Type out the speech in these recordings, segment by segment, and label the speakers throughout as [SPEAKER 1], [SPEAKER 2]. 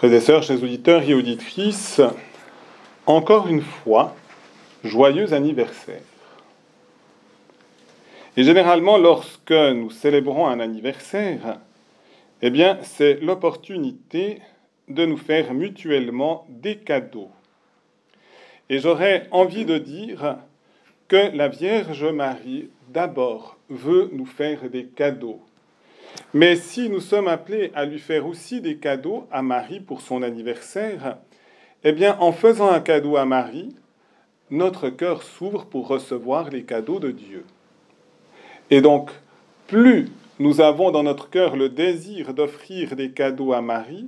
[SPEAKER 1] Frères et sœurs, chers auditeurs et auditrices, encore une fois, joyeux anniversaire. Et généralement, lorsque nous célébrons un anniversaire, eh bien, c'est l'opportunité de nous faire mutuellement des cadeaux. Et j'aurais envie de dire que la Vierge Marie, d'abord, veut nous faire des cadeaux. Mais si nous sommes appelés à lui faire aussi des cadeaux à Marie pour son anniversaire, eh bien, en faisant un cadeau à Marie, notre cœur s'ouvre pour recevoir les cadeaux de Dieu. Et donc, plus nous avons dans notre cœur le désir d'offrir des cadeaux à Marie,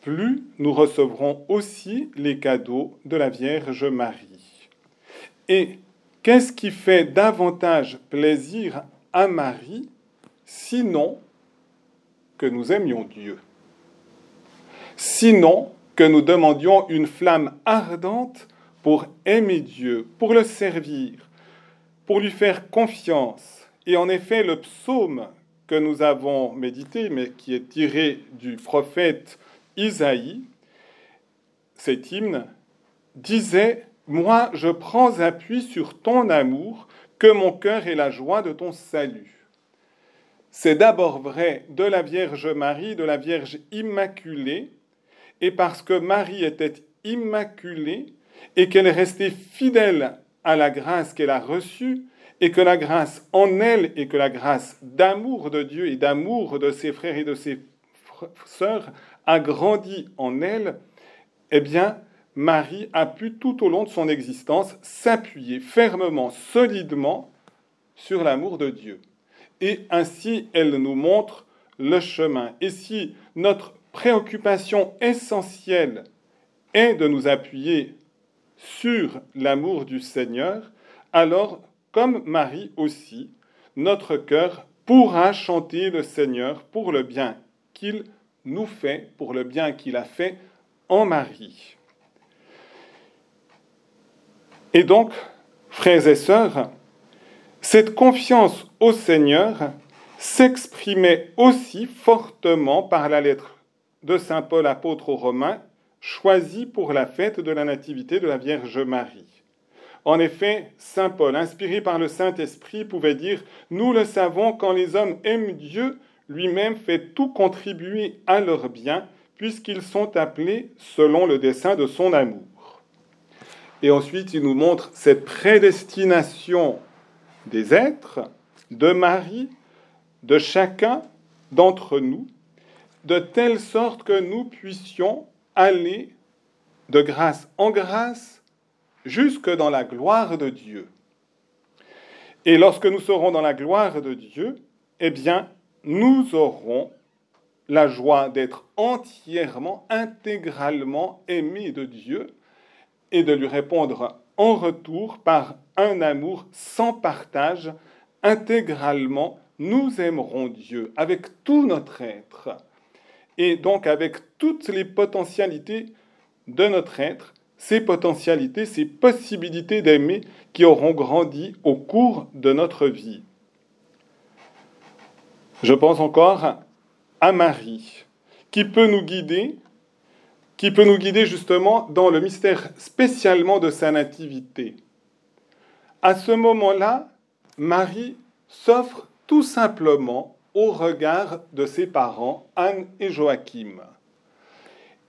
[SPEAKER 1] plus nous recevrons aussi les cadeaux de la Vierge Marie. Et qu'est-ce qui fait davantage plaisir à Marie, sinon que nous aimions Dieu. Sinon que nous demandions une flamme ardente pour aimer Dieu, pour le servir, pour lui faire confiance. Et en effet, le psaume que nous avons médité, mais qui est tiré du prophète Isaïe, cet hymne, disait, Moi je prends appui sur ton amour, que mon cœur ait la joie de ton salut c'est d'abord vrai de la Vierge Marie, de la Vierge Immaculée, et parce que Marie était immaculée et qu'elle restait fidèle à la grâce qu'elle a reçue, et que la grâce en elle et que la grâce d'amour de Dieu et d'amour de ses frères et de ses sœurs a grandi en elle, eh bien, Marie a pu tout au long de son existence s'appuyer fermement, solidement sur l'amour de Dieu et ainsi elle nous montre le chemin. Et si notre préoccupation essentielle est de nous appuyer sur l'amour du Seigneur, alors, comme Marie aussi, notre cœur pourra chanter le Seigneur pour le bien qu'il nous fait, pour le bien qu'il a fait en Marie. Et donc, frères et sœurs, cette confiance au Seigneur s'exprimait aussi fortement par la lettre de Saint Paul apôtre aux Romains, choisie pour la fête de la Nativité de la Vierge Marie. En effet, Saint Paul, inspiré par le Saint-Esprit, pouvait dire Nous le savons, quand les hommes aiment Dieu, lui-même fait tout contribuer à leur bien, puisqu'ils sont appelés selon le dessein de son amour. Et ensuite, il nous montre cette prédestination des êtres, de Marie, de chacun d'entre nous, de telle sorte que nous puissions aller de grâce en grâce jusque dans la gloire de Dieu. Et lorsque nous serons dans la gloire de Dieu, eh bien, nous aurons la joie d'être entièrement, intégralement aimés de Dieu et de lui répondre en retour par un amour sans partage, intégralement, nous aimerons Dieu avec tout notre être. Et donc avec toutes les potentialités de notre être, ces potentialités, ces possibilités d'aimer qui auront grandi au cours de notre vie. Je pense encore à Marie, qui peut nous guider qui peut nous guider justement dans le mystère spécialement de sa nativité. À ce moment-là, Marie s'offre tout simplement au regard de ses parents, Anne et Joachim.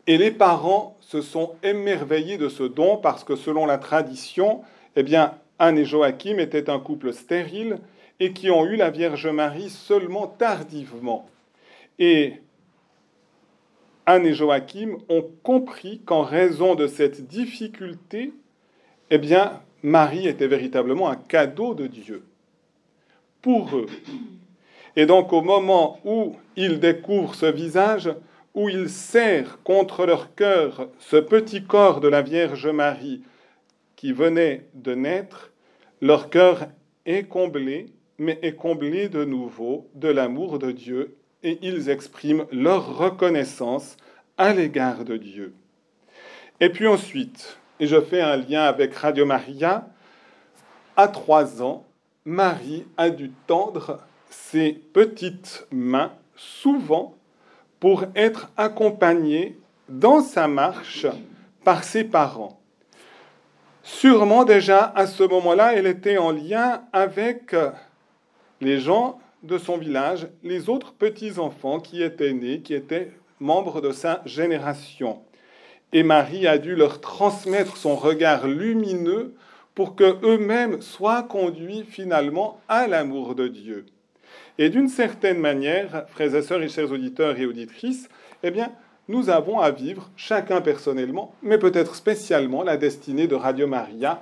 [SPEAKER 1] Et les parents se sont émerveillés de ce don parce que selon la tradition, eh bien, Anne et Joachim étaient un couple stérile et qui ont eu la Vierge Marie seulement tardivement. Et Anne et Joachim ont compris qu'en raison de cette difficulté, eh bien, Marie était véritablement un cadeau de Dieu pour eux. Et donc au moment où ils découvrent ce visage, où ils serrent contre leur cœur ce petit corps de la Vierge Marie qui venait de naître, leur cœur est comblé, mais est comblé de nouveau de l'amour de Dieu et ils expriment leur reconnaissance à l'égard de Dieu. Et puis ensuite, et je fais un lien avec Radio Maria, à trois ans, Marie a dû tendre ses petites mains souvent pour être accompagnée dans sa marche par ses parents. Sûrement déjà à ce moment-là, elle était en lien avec les gens de son village, les autres petits-enfants qui étaient nés, qui étaient membres de sa génération. Et Marie a dû leur transmettre son regard lumineux pour que eux-mêmes soient conduits finalement à l'amour de Dieu. Et d'une certaine manière, frères et sœurs et chers auditeurs et auditrices, eh bien, nous avons à vivre, chacun personnellement, mais peut-être spécialement la destinée de Radio Maria,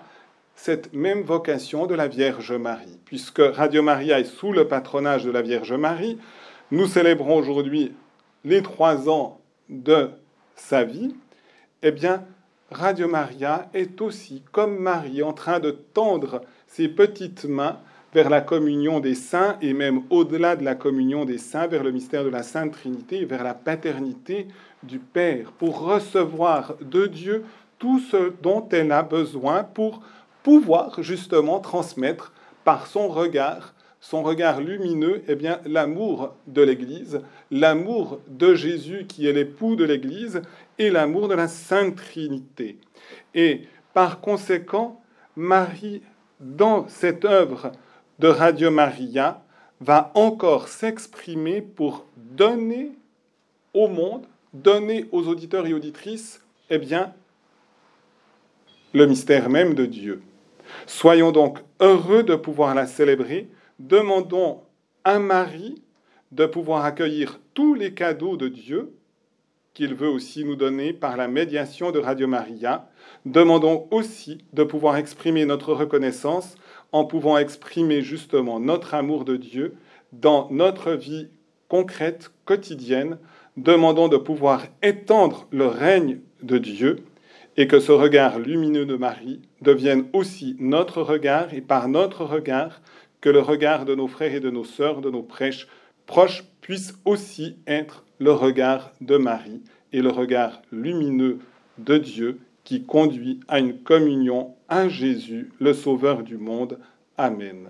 [SPEAKER 1] cette même vocation de la Vierge Marie. Puisque Radio Maria est sous le patronage de la Vierge Marie, nous célébrons aujourd'hui les trois ans de sa vie, eh bien, Radio Maria est aussi, comme Marie, en train de tendre ses petites mains vers la communion des saints et même au-delà de la communion des saints, vers le mystère de la Sainte Trinité, vers la paternité du Père, pour recevoir de Dieu tout ce dont elle a besoin pour pouvoir justement transmettre par son regard, son regard lumineux, eh bien l'amour de l'Église, l'amour de Jésus qui est l'époux de l'Église et l'amour de la Sainte Trinité. Et par conséquent, Marie, dans cette œuvre de Radio Maria, va encore s'exprimer pour donner au monde, donner aux auditeurs et auditrices, eh bien, le mystère même de Dieu. Soyons donc heureux de pouvoir la célébrer. Demandons à Marie de pouvoir accueillir tous les cadeaux de Dieu qu'il veut aussi nous donner par la médiation de Radio Maria. Demandons aussi de pouvoir exprimer notre reconnaissance en pouvant exprimer justement notre amour de Dieu dans notre vie concrète, quotidienne. Demandons de pouvoir étendre le règne de Dieu et que ce regard lumineux de Marie devienne aussi notre regard et par notre regard que le regard de nos frères et de nos sœurs, de nos prêches proches puisse aussi être le regard de Marie et le regard lumineux de Dieu qui conduit à une communion à Jésus, le Sauveur du monde. Amen.